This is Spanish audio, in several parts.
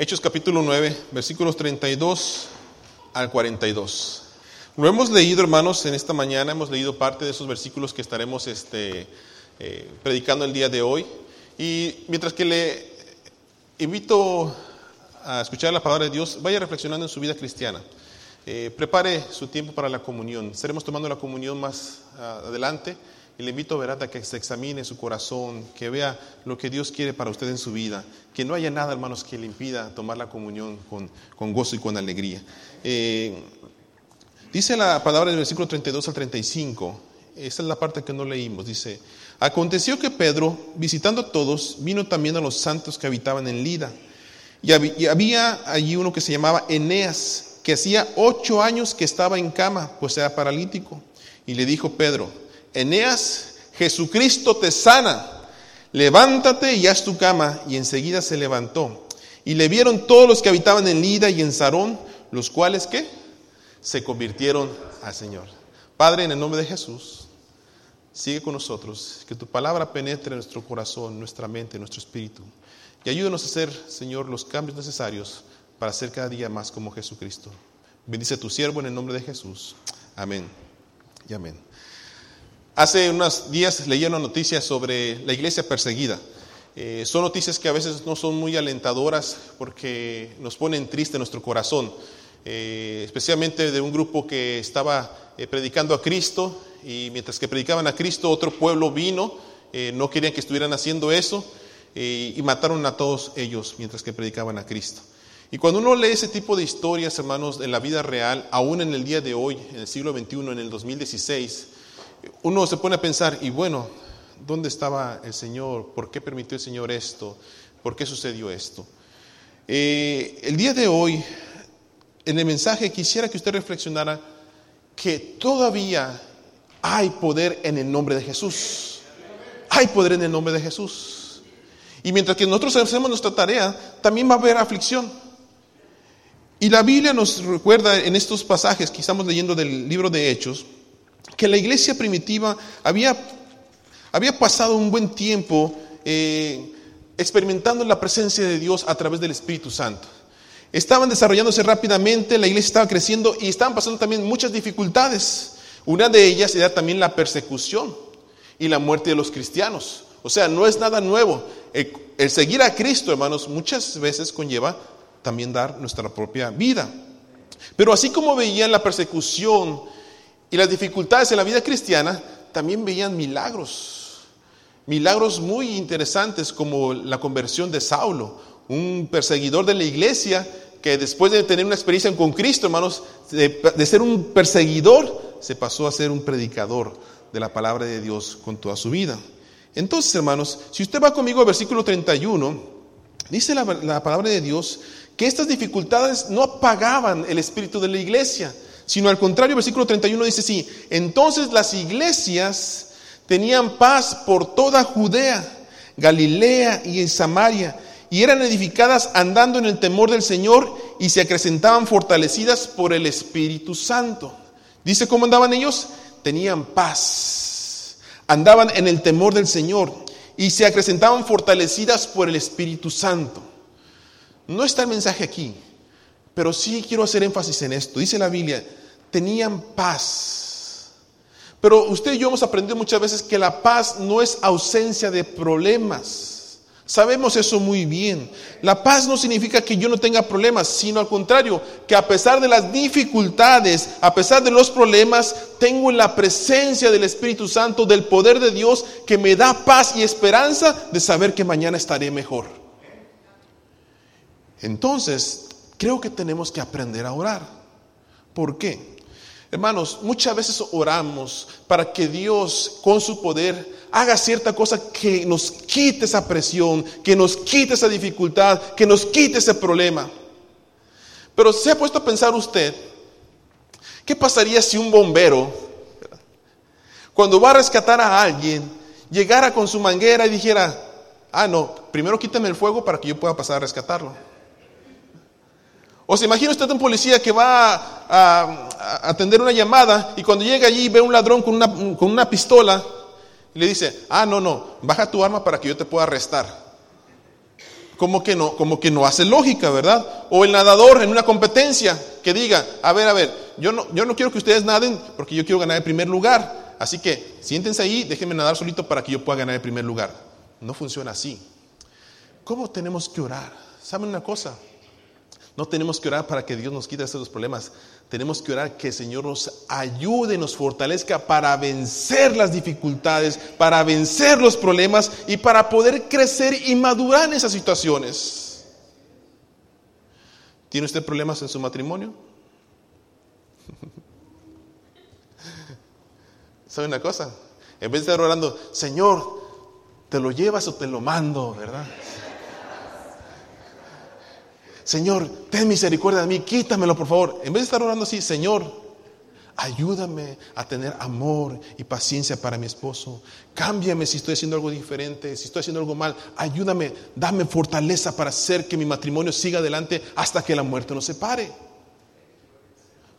Hechos capítulo 9, versículos 32 al 42. Lo hemos leído, hermanos, en esta mañana, hemos leído parte de esos versículos que estaremos este, eh, predicando el día de hoy. Y mientras que le invito a escuchar la palabra de Dios, vaya reflexionando en su vida cristiana. Eh, prepare su tiempo para la comunión. Estaremos tomando la comunión más ah, adelante. Y le invito ¿verdad? a que se examine su corazón, que vea lo que Dios quiere para usted en su vida, que no haya nada, hermanos, que le impida tomar la comunión con, gozo y con alegría. Eh, dice la palabra del versículo 32 al 35, esa es la parte que no leímos, dice, aconteció que Pedro, visitando a todos, vino también a los santos que habitaban en Lida, y había allí uno que se llamaba Eneas, que hacía ocho años que estaba en cama, pues era paralítico, y le dijo Pedro, Eneas, Jesucristo te sana, levántate y haz tu cama. Y enseguida se levantó. Y le vieron todos los que habitaban en Lida y en Sarón, los cuales ¿qué? Se convirtieron al Señor. Padre, en el nombre de Jesús, sigue con nosotros, que tu palabra penetre en nuestro corazón, nuestra mente, nuestro espíritu. Y ayúdenos a hacer, Señor, los cambios necesarios para ser cada día más como Jesucristo. Bendice a tu siervo en el nombre de Jesús. Amén y amén. Hace unos días leí una noticia sobre la iglesia perseguida. Eh, son noticias que a veces no son muy alentadoras porque nos ponen triste nuestro corazón, eh, especialmente de un grupo que estaba eh, predicando a Cristo y mientras que predicaban a Cristo otro pueblo vino, no querían que estuvieran haciendo eso y mataron a todos ellos mientras que predicaban a Cristo. Y cuando uno lee ese tipo de historias, hermanos, en la vida real, aún en el día de hoy, en el siglo XXI, en el 2016, uno se pone a pensar, y bueno, ¿dónde estaba el Señor? ¿Por qué permitió el Señor esto? ¿Por qué sucedió esto? Eh, el día de hoy, en el mensaje, quisiera que usted reflexionara que todavía hay poder en el nombre de Jesús. Hay poder en el nombre de Jesús. Y mientras que nosotros hacemos nuestra tarea, también va a haber aflicción. Y la Biblia nos recuerda en estos pasajes que estamos leyendo del libro de Hechos, que la iglesia primitiva había, había pasado un buen tiempo eh, experimentando la presencia de Dios a través del Espíritu Santo. Estaban desarrollándose rápidamente, la iglesia estaba creciendo y estaban pasando también muchas dificultades. Una de ellas era también la persecución y la muerte de los cristianos. O sea, no es nada nuevo. El, el seguir a Cristo, hermanos, muchas veces conlleva también dar nuestra propia vida. Pero así como veían la persecución y las dificultades en la vida cristiana, también veían milagros. Milagros muy interesantes como la conversión de Saulo, un perseguidor de la iglesia que después de tener una experiencia con Cristo, hermanos, de, ser un perseguidor, se pasó a ser un predicador de la palabra de Dios con toda su vida. Entonces, hermanos, si usted va conmigo al versículo 31, dice la palabra de Dios que estas dificultades no apagaban el espíritu de la iglesia, sino al contrario, versículo 31 dice así, entonces las iglesias tenían paz por toda Judea, Galilea y en Samaria, y eran edificadas andando en el temor del Señor y se acrecentaban fortalecidas por el Espíritu Santo. Dice cómo andaban ellos, tenían paz, andaban en el temor del Señor y se acrecentaban fortalecidas por el Espíritu Santo. No está el mensaje aquí, pero sí quiero hacer énfasis en esto. Dice la Biblia, tenían paz. Pero usted y yo hemos aprendido muchas veces que la paz no es ausencia de problemas. Sabemos eso muy bien. La paz no significa que yo no tenga problemas, sino al contrario, que a pesar de las dificultades, a pesar de los problemas, tengo la presencia del Espíritu Santo, del poder de Dios, que me da paz y esperanza de saber que mañana estaré mejor. Entonces, creo que tenemos que aprender a orar. ¿Por qué? Hermanos, muchas veces oramos para que Dios con su poder haga cierta cosa que nos quite esa presión, que nos quite esa dificultad, que nos quite ese problema. Pero se ha puesto a pensar usted, ¿qué pasaría si un bombero, cuando va a rescatar a alguien, llegara con su manguera y dijera, ah, no, primero quítame el fuego para que yo pueda pasar a rescatarlo? O se imagina usted un policía que va a, atender una llamada y cuando llega allí ve un ladrón con una, con una pistola y le dice, ah, no, no, baja tu arma para que yo te pueda arrestar. como que no, como que no hace lógica, ¿verdad? O el nadador en una competencia que diga, a ver, a ver, yo no, yo no quiero que ustedes naden porque yo quiero ganar el primer lugar. Así que siéntense ahí, déjenme nadar solito para que yo pueda ganar el primer lugar. No funciona así. ¿Cómo tenemos que orar? ¿Saben una cosa? No tenemos que orar para que Dios nos quite estos problemas. Tenemos que orar que el Señor nos ayude, nos fortalezca para vencer las dificultades, para vencer los problemas y para poder crecer y madurar en esas situaciones. ¿Tiene usted problemas en su matrimonio? ¿Sabe una cosa? En vez de estar orando, Señor, ¿te lo llevas o te lo mando? ¿Verdad? Señor, ten misericordia de mí, quítamelo por favor. En vez de estar orando así, Señor, ayúdame a tener amor y paciencia para mi esposo. Cámbiame si estoy haciendo algo diferente, si estoy haciendo algo mal. Ayúdame, dame fortaleza para hacer que mi matrimonio siga adelante hasta que la muerte nos separe.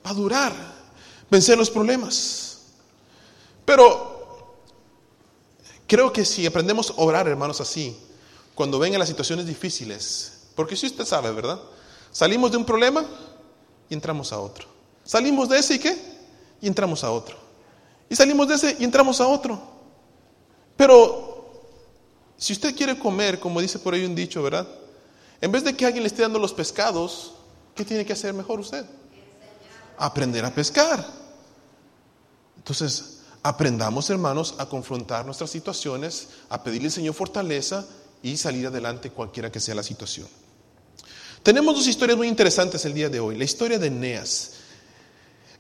Va a durar, vencer los problemas. Pero creo que si aprendemos a orar, hermanos, así, cuando vengan las situaciones difíciles, porque si usted sabe, ¿verdad? Salimos de un problema y entramos a otro. Salimos de ese y qué? Y entramos a otro. Y salimos de ese y entramos a otro. Pero si usted quiere comer, como dice por ahí un dicho, ¿verdad? En vez de que alguien le esté dando los pescados, ¿qué tiene que hacer mejor usted? Aprender a pescar. Entonces, aprendamos, hermanos, a confrontar nuestras situaciones, a pedirle al Señor fortaleza y salir adelante cualquiera que sea la situación. Tenemos dos historias muy interesantes el día de hoy. La historia de Eneas.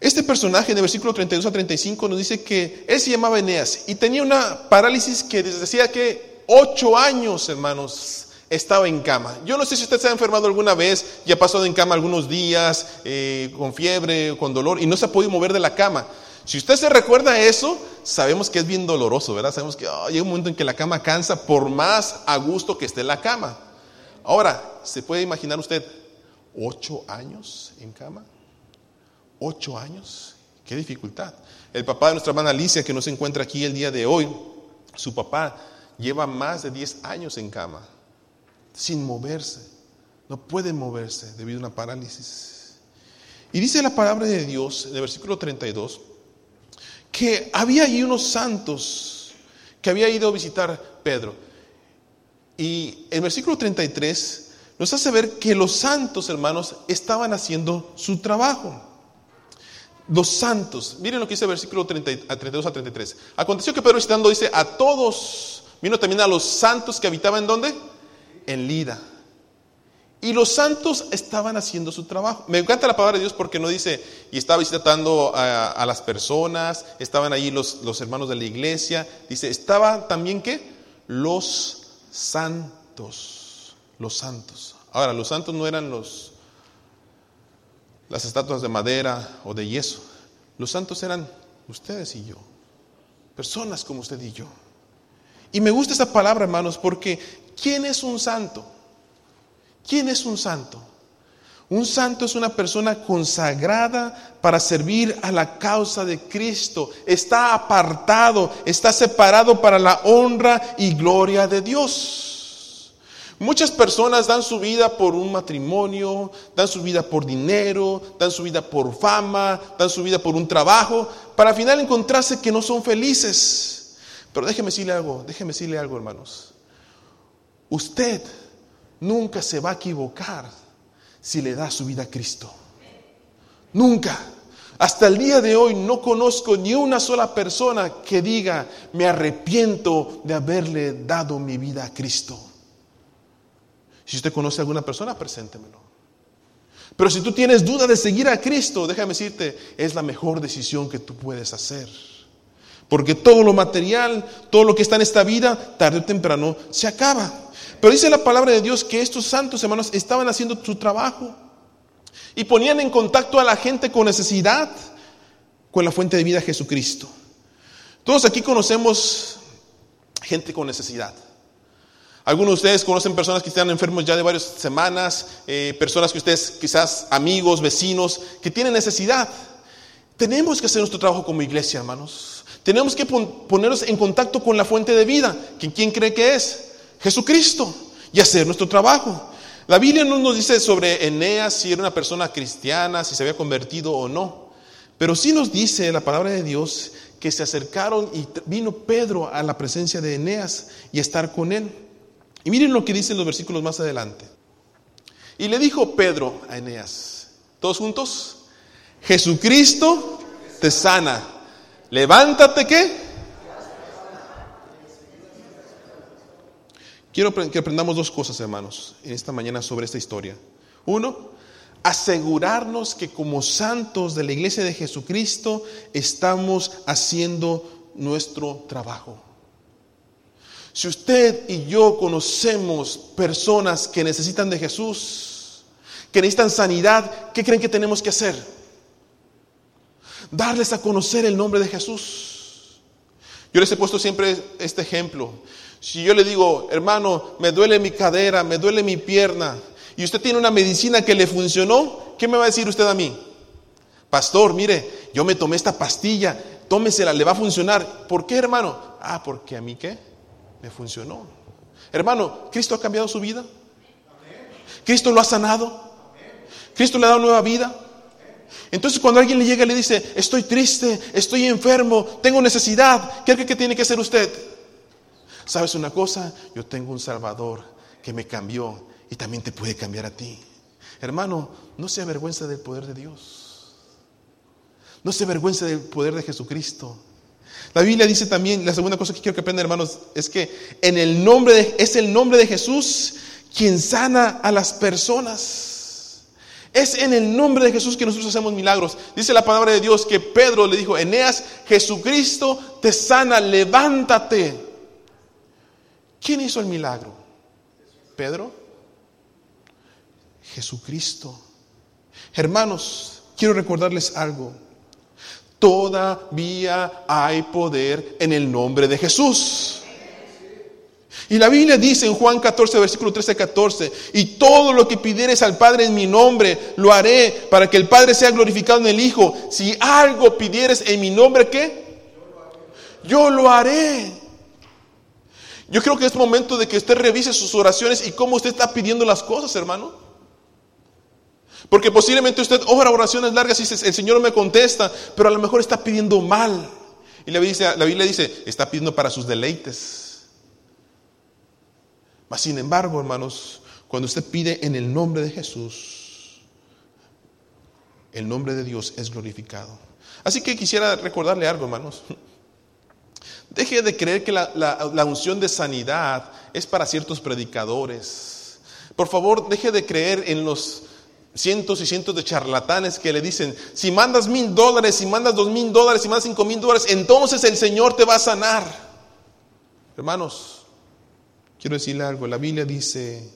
Este personaje el versículo 32 a 35 nos dice que él se llamaba Eneas y tenía una parálisis que decía que ocho años, hermanos, estaba en cama. Yo no sé si usted se ha enfermado alguna vez y ha pasado en cama algunos días eh, con fiebre, con dolor y no se ha podido mover de la cama. Si usted se recuerda eso, sabemos que es bien doloroso, ¿verdad? Sabemos que hay un momento en que la cama cansa por más a gusto que esté la cama. Ahora, ¿se puede imaginar usted ocho años en cama? ¿Ocho años? Qué dificultad. El papá de nuestra hermana Alicia, que no se encuentra aquí el día de hoy, su papá lleva más de diez años en cama, sin moverse. No puede moverse debido a una parálisis. Y dice la palabra de Dios en el versículo 32 que había allí unos santos que había ido a visitar Pedro. Y el versículo 33 nos hace ver que los santos, hermanos, estaban haciendo su trabajo. Los santos, miren lo que dice el versículo 32 a 33. Aconteció que Pedro visitando dice a todos, vino también a los santos que habitaban en dónde? En Lida. Y los santos estaban haciendo su trabajo. Me encanta la palabra de Dios porque no dice, y estaba visitando a, las personas, estaban allí los, los hermanos de la iglesia. Dice, estaban también qué? Los santos, los santos. Ahora, los santos no eran los las estatuas de madera o de yeso. Los santos eran ustedes y yo. Personas como usted y yo. Y me gusta esa palabra, hermanos, porque ¿quién es un santo? ¿Quién es un santo? Un santo es una persona consagrada para servir a la causa de Cristo. Está apartado, está separado para la honra y gloria de Dios. Muchas personas dan su vida por un matrimonio, dan su vida por dinero, dan su vida por fama, dan su vida por un trabajo, para al final encontrarse que no son felices. Pero déjeme decirle algo, déjeme decirle algo, hermanos. Usted nunca se va a equivocar si le da su vida a Cristo. Nunca. Hasta el día de hoy no conozco ni una sola persona que diga, me arrepiento de haberle dado mi vida a Cristo. Si usted conoce a alguna persona, preséntemelo. Pero si tú tienes duda de seguir a Cristo, déjame decirte, es la mejor decisión que tú puedes hacer. Porque todo lo material, todo lo que está en esta vida, tarde o temprano se acaba. Pero dice la palabra de Dios que estos santos hermanos estaban haciendo su trabajo y ponían en contacto a la gente con necesidad con la fuente de vida Jesucristo. Todos aquí conocemos gente con necesidad. Algunos de ustedes conocen personas que están enfermos ya de varias semanas, eh, personas que ustedes quizás amigos, vecinos, que tienen necesidad. Tenemos que hacer nuestro trabajo como iglesia, hermanos. Tenemos que ponernos en contacto con la fuente de vida. ¿Quién cree que es? Jesucristo. y hacer nuestro trabajo. La Biblia no nos dice sobre Eneas si era una persona cristiana, si se había convertido o no, pero sí nos dice la palabra de Dios que se acercaron y vino Pedro a la presencia de Eneas y a estar con él. Y miren lo que dicen los versículos más adelante. Y le dijo Pedro a Eneas, todos juntos, Jesucristo te sana. Levántate qué? Quiero que aprendamos dos cosas, hermanos, en esta mañana sobre esta historia. Uno, asegurarnos que como santos de la iglesia de Jesucristo estamos haciendo nuestro trabajo. Si usted y yo conocemos personas que necesitan de Jesús, que necesitan sanidad, ¿qué creen que tenemos que hacer? Darles a conocer el nombre de Jesús. Yo les he puesto siempre este ejemplo. Si yo le digo, hermano, me duele mi cadera, me duele mi pierna, y usted tiene una medicina que le funcionó, ¿qué me va a decir usted a mí? Pastor, mire, yo me tomé esta pastilla, tómesela, le va a funcionar. ¿Por qué, hermano? Ah, porque a mí qué? Me funcionó. Hermano, ¿Cristo ha cambiado su vida? ¿Cristo lo ha sanado? ¿Cristo le ha dado nueva vida? Entonces cuando alguien le llega y le dice, estoy triste, estoy enfermo, tengo necesidad, ¿qué, qué tiene que hacer usted? ¿Sabes una cosa? Yo tengo un Salvador que me cambió y también te puede cambiar a ti. Hermano, no se avergüenza del poder de Dios. No se avergüenza del poder de Jesucristo. La Biblia dice también, la segunda cosa que quiero que aprendan, hermanos, es que en el nombre de, es el nombre de Jesús quien sana a las personas. Es en el nombre de Jesús que nosotros hacemos milagros. Dice la palabra de Dios que Pedro le dijo, Eneas, Jesucristo te sana, levántate. ¿Quién hizo el milagro? ¿Pedro? Jesucristo. Hermanos, quiero recordarles algo. Todavía hay poder en el nombre de Jesús. Y la Biblia dice en Juan 14, versículo 13 14, y todo lo que pidieres al Padre en mi nombre, lo haré para que el Padre sea glorificado en el Hijo. Si algo pidieres en mi nombre, ¿qué? Yo lo haré. Yo creo que es momento de que usted revise sus oraciones y cómo usted está pidiendo las cosas, hermano. Porque posiblemente usted ora oraciones largas y dice, el Señor me contesta, pero a lo mejor está pidiendo mal. Y la Biblia dice, la Biblia dice está pidiendo para sus deleites. Mas sin embargo, hermanos, cuando usted pide en el nombre de Jesús, el nombre de Dios es glorificado. Así que quisiera recordarle algo, hermanos. Deje de creer que la, unción de sanidad es para ciertos predicadores. Por favor, deje de creer en los cientos y cientos de charlatanes que le dicen, si mandas mil dólares, si mandas dos mil dólares, si mandas cinco mil dólares, entonces el Señor te va a sanar. Hermanos, quiero decirle algo, la Biblia dice,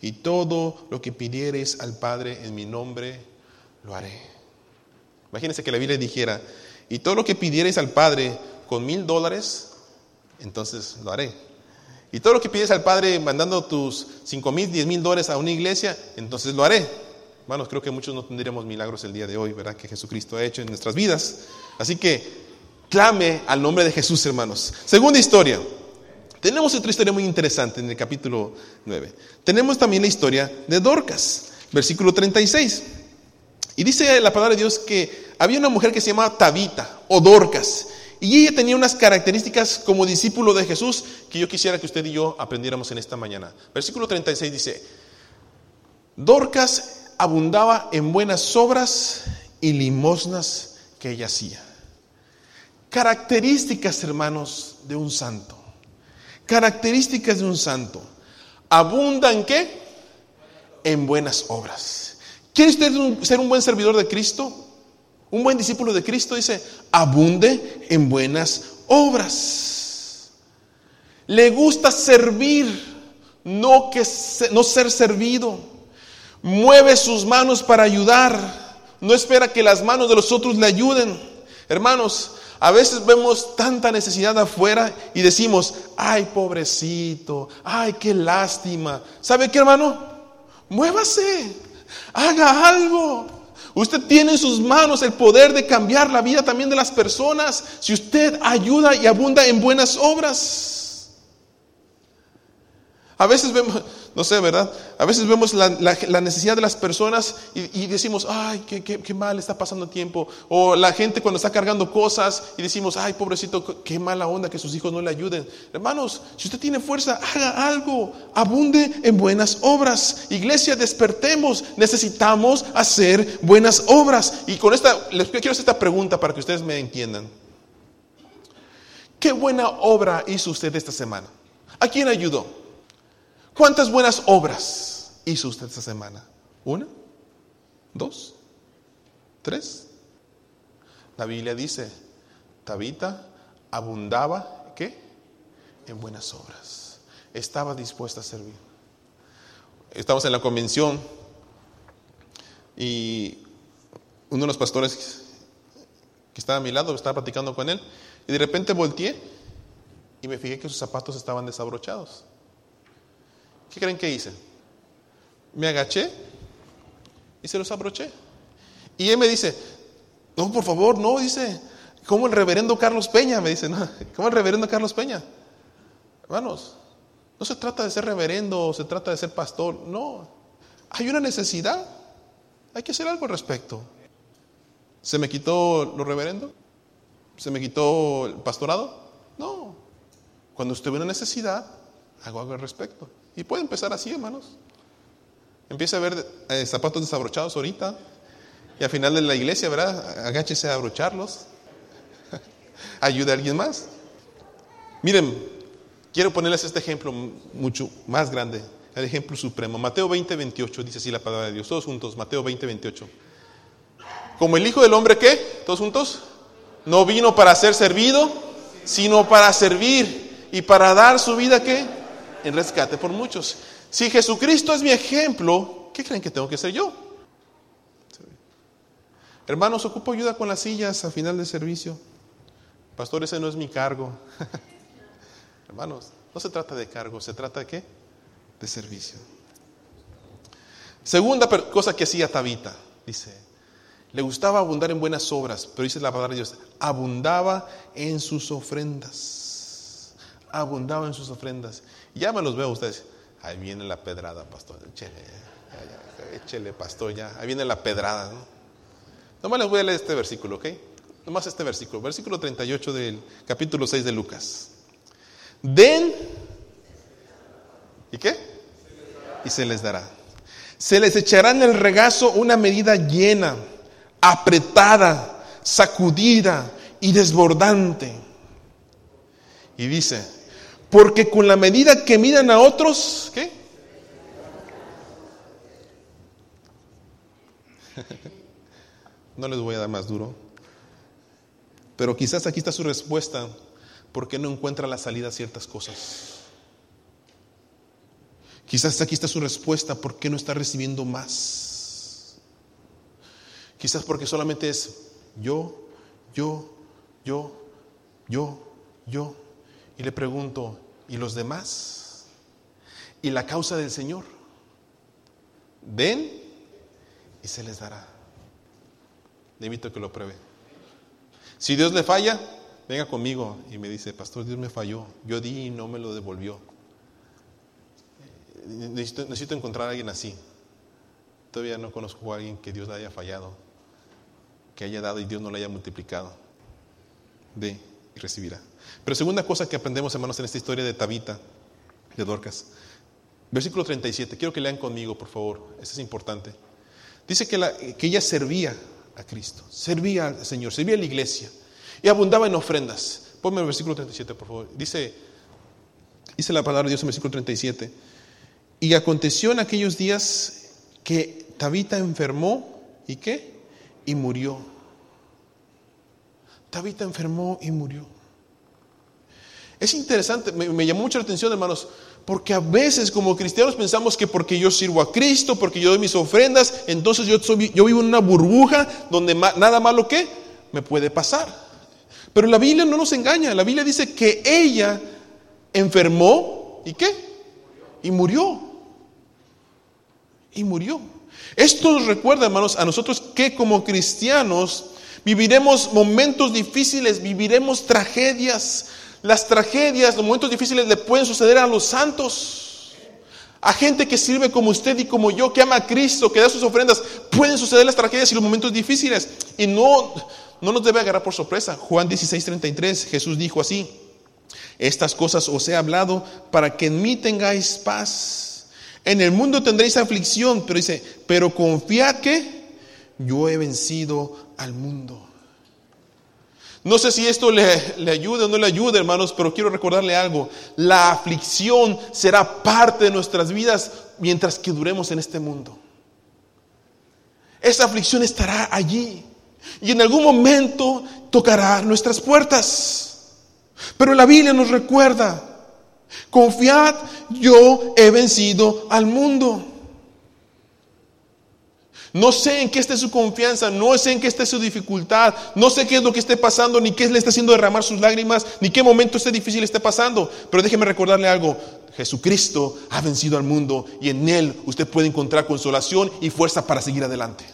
y todo lo que pidieres al Padre en mi nombre, lo haré. Imagínense que la Biblia dijera, y todo lo que pidieres al Padre con mil dólares, entonces lo haré. Y todo lo que pides al Padre mandando tus cinco mil, diez mil dólares a una iglesia, entonces lo haré. Hermanos, creo que muchos no tendríamos milagros el día de hoy, ¿verdad? Que Jesucristo ha hecho en nuestras vidas. Así que clame al nombre de Jesús, hermanos. Segunda historia. Tenemos otra historia muy interesante en el capítulo 9. Tenemos también la historia de Dorcas, versículo 36. Y dice la palabra de Dios que había una mujer que se llamaba Tabita o Dorcas. Y ella tenía unas características como discípulo de Jesús que yo quisiera que usted y yo aprendiéramos en esta mañana. Versículo 36 dice, Dorcas abundaba en buenas obras y limosnas que ella hacía. Características, hermanos, de un santo. Características de un santo. ¿Abundan qué? En buenas obras. ¿Quiere usted ser un buen servidor de Cristo? Un buen discípulo de Cristo dice, abunde en buenas obras. Le gusta servir, no, que, no ser servido. Mueve sus manos para ayudar. No espera que las manos de los otros le ayuden. Hermanos, a veces vemos tanta necesidad afuera y decimos, ay pobrecito, ay qué lástima. ¿Sabe qué hermano? Muévase, haga algo. Usted tiene en sus manos el poder de cambiar la vida también de las personas si usted ayuda y abunda en buenas obras. A veces vemos, no sé, ¿verdad? A veces vemos la, necesidad de las personas y, decimos, ay, qué, qué, mal está pasando el tiempo. O la gente cuando está cargando cosas y decimos, ay, pobrecito, qué mala onda que sus hijos no le ayuden. Hermanos, si usted tiene fuerza, haga algo, abunde en buenas obras. Iglesia, despertemos, necesitamos hacer buenas obras. Y con esta, les quiero hacer esta pregunta para que ustedes me entiendan. ¿Qué buena obra hizo usted esta semana? ¿A quién ayudó? ¿Cuántas buenas obras hizo usted esta semana? ¿Una? ¿Dos? ¿Tres? La Biblia dice, Tabita abundaba, ¿qué? En buenas obras. Estaba dispuesta a servir. Estamos en la convención y uno de los pastores que estaba a mi lado, estaba platicando con él, y de repente volteé y me fijé que sus zapatos estaban desabrochados. ¿Qué creen que hice? Me agaché y se los abroché. Y él me dice, no, por favor, no, dice, como el reverendo Carlos Peña, me dice, no, como el reverendo Carlos Peña. Hermanos, no se trata de ser reverendo, se trata de ser pastor, no. Hay una necesidad, hay que hacer algo al respecto. ¿Se me quitó lo reverendo? ¿Se me quitó el pastorado? No. Cuando usted ve una necesidad, hago algo al respecto. Y puede empezar así, hermanos. Empieza a ver eh, zapatos desabrochados ahorita. Y al final de la iglesia, ¿verdad? Agáchese a abrocharlos. Ayude a alguien más. Miren, quiero ponerles este ejemplo mucho más grande. El ejemplo supremo. Mateo 20, 28 dice así la palabra de Dios. Todos juntos. Mateo 20, 28. Como el Hijo del Hombre, ¿qué? Todos juntos. No vino para ser servido, sino para servir y para dar su vida, ¿qué? En rescate por muchos. Si Jesucristo es mi ejemplo, ¿qué creen que tengo que ser yo? Hermanos, ocupo ayuda con las sillas a final de servicio. Pastor, ese no es mi cargo. Hermanos, no se trata de cargo, se trata de qué? De servicio. Segunda cosa que hacía Tabita, dice, le gustaba abundar en buenas obras, pero dice la palabra de Dios, abundaba en sus ofrendas. Abundaba en sus ofrendas. Ya me los veo ustedes. Ahí viene la pedrada, pastor. Échele, pastor, ya. Ahí viene la pedrada. ¿no? Nomás les voy a leer este versículo, ¿ok? Nomás este versículo. Versículo 38 del capítulo 6 de Lucas. Den. ¿Y qué? Y se les dará. Se les echará en el regazo una medida llena, apretada, sacudida y desbordante. Y dice, porque con la medida que midan a otros, ¿qué? No les voy a dar más duro. Pero quizás aquí está su respuesta, porque no encuentra la salida a ciertas cosas. Quizás aquí está su respuesta, ¿por qué no está recibiendo más? Quizás porque solamente es yo, yo, yo, yo, yo. Y le pregunto, ¿y los demás? ¿Y la causa del Señor? Den y se les dará. Le invito a que lo pruebe. Si Dios le falla, venga conmigo y me dice, pastor, Dios me falló. Yo di y no me lo devolvió. Necesito, necesito encontrar a alguien así. Todavía no conozco a alguien que Dios le haya fallado, que haya dado y Dios no le haya multiplicado. De recibirá. Pero segunda cosa que aprendemos, hermanos, en esta historia de Tabita, de Dorcas. Versículo 37. Quiero que lean conmigo, por favor. Esto es importante. Dice que, que ella servía a Cristo, servía al Señor, servía a la iglesia y abundaba en ofrendas. Ponme el versículo 37, por favor. Dice, dice la palabra de Dios en el versículo 37. Y aconteció en aquellos días que Tabita enfermó y qué? Y murió. Tabita enfermó y murió. Es interesante, me, llamó mucho la atención, hermanos, porque a veces como cristianos pensamos que porque yo sirvo a Cristo, porque yo doy mis ofrendas, entonces yo, yo vivo en una burbuja donde nada malo que me puede pasar. Pero la Biblia no nos engaña, la Biblia dice que ella enfermó y qué? Y murió. Y murió. Esto nos recuerda, hermanos, a nosotros que como cristianos viviremos momentos difíciles, viviremos tragedias, las tragedias, los momentos difíciles le pueden suceder a los santos. A gente que sirve como usted y como yo, que ama a Cristo, que da sus ofrendas, pueden suceder las tragedias y los momentos difíciles. Y no, no nos debe agarrar por sorpresa. Juan 16, 33, Jesús dijo así, estas cosas os he hablado para que en mí tengáis paz. En el mundo tendréis aflicción, pero dice, pero confiad que yo he vencido al mundo. No sé si esto le, le ayuda o no le ayuda, hermanos, pero quiero recordarle algo. La aflicción será parte de nuestras vidas mientras que duremos en este mundo. Esa aflicción estará allí y en algún momento tocará nuestras puertas. Pero la Biblia nos recuerda, confiad, yo he vencido al mundo. No sé en qué esté su confianza, no sé en qué esté su dificultad, no sé qué es lo que esté pasando, ni qué le está haciendo derramar sus lágrimas, ni qué momento este difícil esté pasando. Pero déjeme recordarle algo, Jesucristo ha vencido al mundo y en Él usted puede encontrar consolación y fuerza para seguir adelante.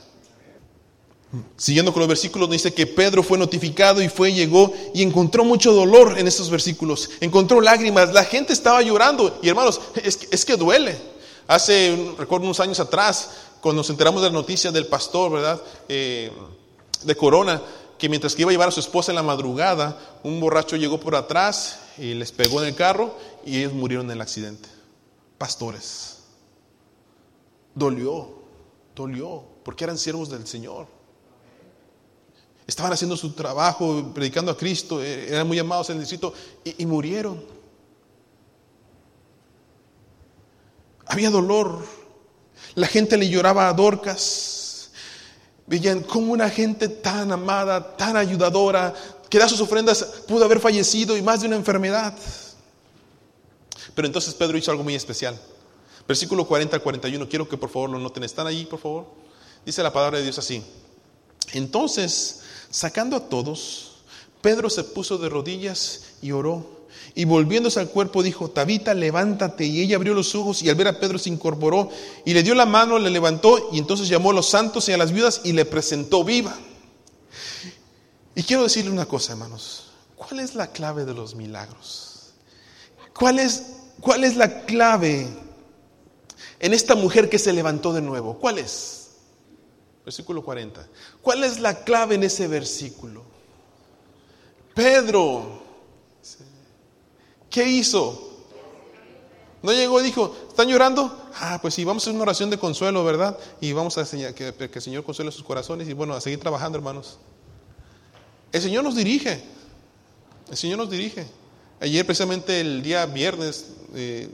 Siguiendo con los versículos, dice que Pedro fue notificado y fue, llegó y encontró mucho dolor en estos versículos. Encontró lágrimas, la gente estaba llorando. Y hermanos, es que, es que duele. Hace, recuerdo unos años atrás, cuando nos enteramos de la noticia del pastor, ¿verdad? Eh, de Corona, que mientras que iba a llevar a su esposa en la madrugada, un borracho llegó por atrás y les pegó en el carro y ellos murieron en el accidente. Pastores. Dolió, dolió, porque eran siervos del Señor. Estaban haciendo su trabajo, predicando a Cristo, eh, eran muy amados en el distrito y, y murieron. Había dolor, la gente le lloraba a Dorcas. Veían cómo una gente tan amada, tan ayudadora, que da sus ofrendas, pudo haber fallecido y más de una enfermedad. Pero entonces Pedro hizo algo muy especial. Versículo 40 al 41, quiero que por favor lo noten. ¿Están allí, por favor? Dice la palabra de Dios así. Entonces, sacando a todos, Pedro se puso de rodillas y oró y volviéndose al cuerpo dijo, Tabita, levántate. Y ella abrió los ojos y al ver a Pedro se incorporó y le dio la mano, le levantó y entonces llamó a los santos y a las viudas y le presentó viva. Y quiero decirle una cosa, hermanos. ¿Cuál es la clave de los milagros? ¿Cuál es, cuál es la clave en esta mujer que se levantó de nuevo? ¿Cuál es? Versículo 40. ¿Cuál es la clave en ese versículo? Pedro ¿Qué hizo? No llegó dijo, ¿están llorando? Ah, pues sí, vamos a hacer una oración de consuelo, ¿verdad? Y vamos a enseñar que, que el Señor consuele sus corazones y bueno, a seguir trabajando, hermanos. El Señor nos dirige. El Señor nos dirige. Ayer, precisamente el día viernes, eh,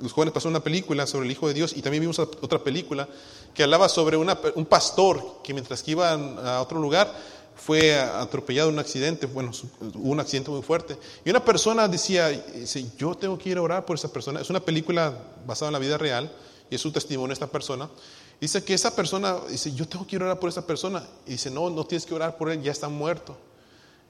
los jóvenes pasaron una película sobre el Hijo de Dios y también vimos otra película que hablaba sobre un pastor que mientras que iba a otro lugar, fue atropellado en un accidente, bueno, hubo un accidente muy fuerte. Y una persona decía, dice, yo tengo que ir a orar por esa persona. Es una película basada en la vida real y es su testimonio esta persona. Dice que esa persona, dice, yo tengo que orar por esa persona. Y dice, no, no tienes que orar por él, ya está muerto.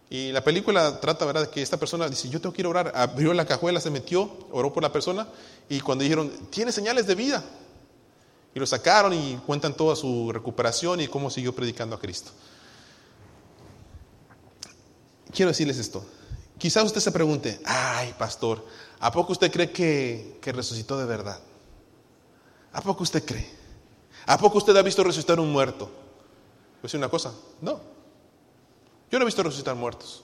Y la película trata, ¿verdad?, que esta persona dice, yo tengo que ir a orar. Abrió la cajuela, se metió, oró por la persona. Y cuando dijeron, tiene señales de vida. Y lo sacaron y cuentan toda su recuperación y cómo siguió predicando a Cristo quiero decirles esto. Quizás usted se pregunte, ay, pastor, ¿a poco usted cree que, resucitó de verdad? ¿A poco usted cree? ¿A poco usted ha visto resucitar un muerto? Decir una cosa, no. Yo no he visto resucitar muertos.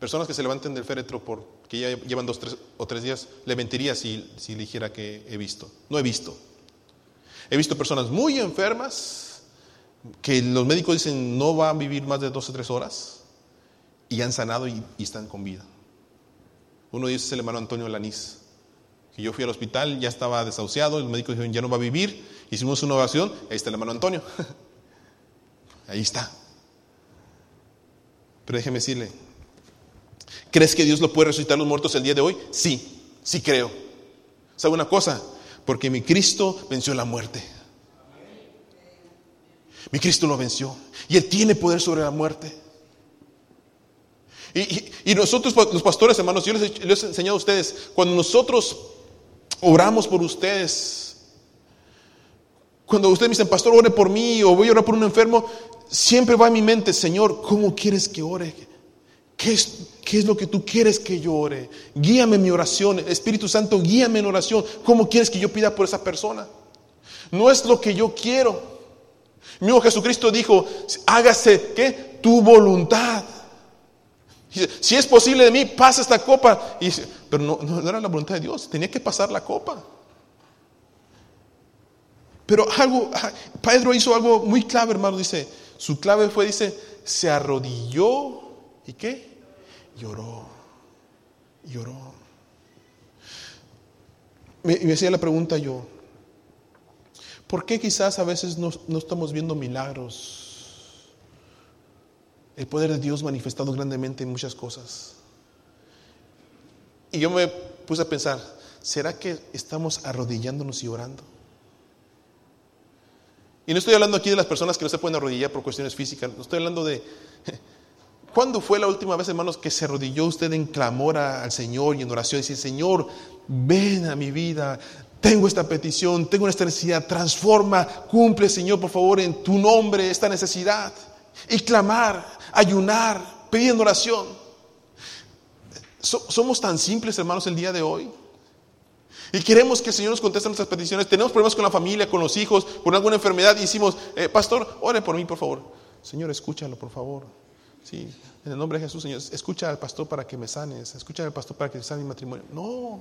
Personas que se levanten del féretro por que ya llevan dos tres, o tres días, le mentiría si, si le dijera que he visto. No he visto. He visto personas muy enfermas que los médicos dicen no van a vivir más de dos o tres horas y han sanado y, están con vida. Uno de ellos es el hermano Antonio Lanís, que yo fui al hospital, ya estaba desahuciado, el médico dijo, ya no va a vivir, hicimos una oración, ahí está el hermano Antonio, ahí está. Pero déjeme decirle, ¿crees que Dios lo puede resucitar los muertos el día de hoy? Sí, sí creo. ¿Sabe una cosa? Porque mi Cristo venció la muerte. Mi Cristo lo venció. Y Él tiene poder sobre la muerte. Y, nosotros, los pastores, hermanos, yo les, he enseñado a ustedes, cuando nosotros oramos por ustedes, cuando ustedes me dicen, pastor, ore por mí o voy a orar por un enfermo, siempre va en mi mente, Señor, ¿cómo quieres que ore? ¿Qué es, ¿qué es lo que tú quieres que yo ore? Guíame en mi oración, Espíritu Santo, guíame en oración. ¿Cómo quieres que yo pida por esa persona? No es lo que yo quiero. Mi hijo Jesucristo dijo, hágase, ¿qué? Tu voluntad. Si es posible de mí, pasa esta copa. Y pero no, era la voluntad de Dios, tenía que pasar la copa. Pero algo, Pedro hizo algo muy clave, hermano. Dice, su clave fue, dice, se arrodilló y qué? Lloró. Lloró. Me, me hacía la pregunta yo, ¿por qué quizás a veces no, no estamos viendo milagros? El poder de Dios manifestado grandemente en muchas cosas. Y yo me puse a pensar, ¿será que estamos arrodillándonos y orando? Y no estoy hablando aquí de las personas que no se pueden arrodillar por cuestiones físicas, no estoy hablando de... ¿Cuándo fue la última vez, hermanos, que se arrodilló usted en clamor al Señor y en oración y dice, Señor, ven a mi vida, tengo esta petición, tengo esta necesidad, transforma, cumple, Señor, por favor, en tu nombre esta necesidad? Y clamar, ayunar, pidiendo oración. somos tan simples, hermanos, el día de hoy. Y queremos que el Señor nos conteste nuestras peticiones. Tenemos problemas con la familia, con los hijos, por alguna enfermedad. Y decimos, eh, pastor, ore por mí, por favor. Señor, escúchalo, por favor. Sí, en el nombre de Jesús, Señor, escucha al pastor para que me sanes. Escucha al pastor para que sane mi matrimonio. No,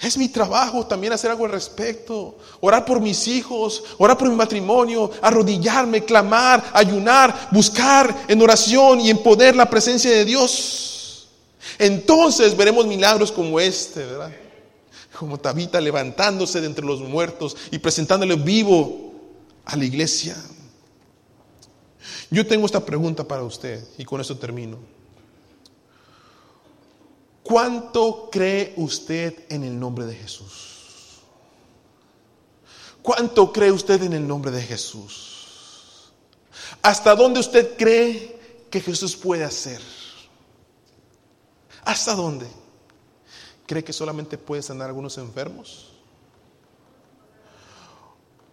es mi trabajo también hacer algo al respecto. Orar por mis hijos, orar por mi matrimonio, arrodillarme, clamar, ayunar, buscar en oración y en poder la presencia de Dios. Entonces veremos milagros como este, ¿verdad? como Tabita levantándose de entre los muertos y presentándole vivo a la iglesia. Yo tengo esta pregunta para usted y con eso termino. ¿Cuánto cree usted en el nombre de Jesús? ¿Cuánto cree usted en el nombre de Jesús? ¿Hasta dónde usted cree que Jesús puede hacer? ¿Hasta dónde? ¿Cree que solamente puede sanar a algunos enfermos?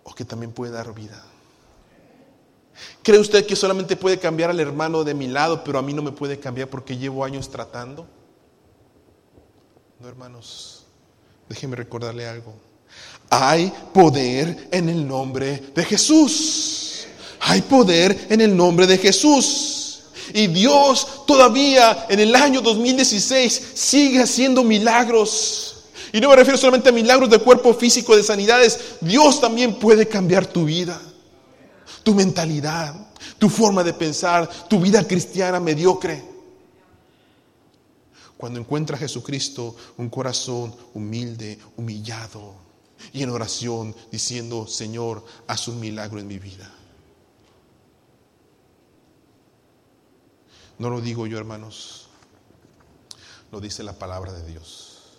¿O que también puede dar vida? ¿Cree usted que solamente puede cambiar al hermano de mi lado, pero a mí no me puede cambiar porque llevo años tratando? No, hermanos, déjeme recordarle algo. Hay poder en el nombre de Jesús. Hay poder en el nombre de Jesús. Y Dios todavía en el año 2016 sigue haciendo milagros. Y no me refiero solamente a milagros de cuerpo físico, de sanidades. Dios también puede cambiar tu vida, tu mentalidad, tu forma de pensar, tu vida cristiana mediocre. Cuando encuentra a Jesucristo un corazón humilde, humillado y en oración diciendo, Señor, haz un milagro en mi vida. No lo digo yo, hermanos. Lo dice la palabra de Dios.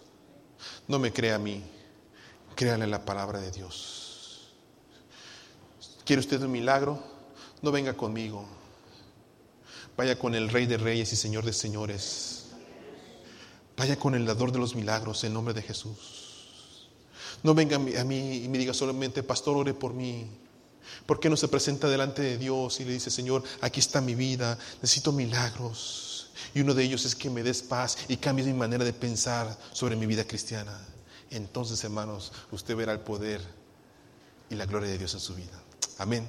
No me crea a mí, créale la palabra de Dios. ¿Quiere usted un milagro? No venga conmigo. Vaya con el Rey de Reyes y Señor de Señores. Vaya con el dador de los milagros en nombre de Jesús. No venga a mí y me diga solamente, pastor, ore por mí. ¿Por qué no se presenta delante de Dios y le dice, Señor, aquí está mi vida, necesito milagros? Y uno de ellos es que me des paz y cambies mi manera de pensar sobre mi vida cristiana. Entonces, hermanos, usted verá el poder y la gloria de Dios en su vida. Amén.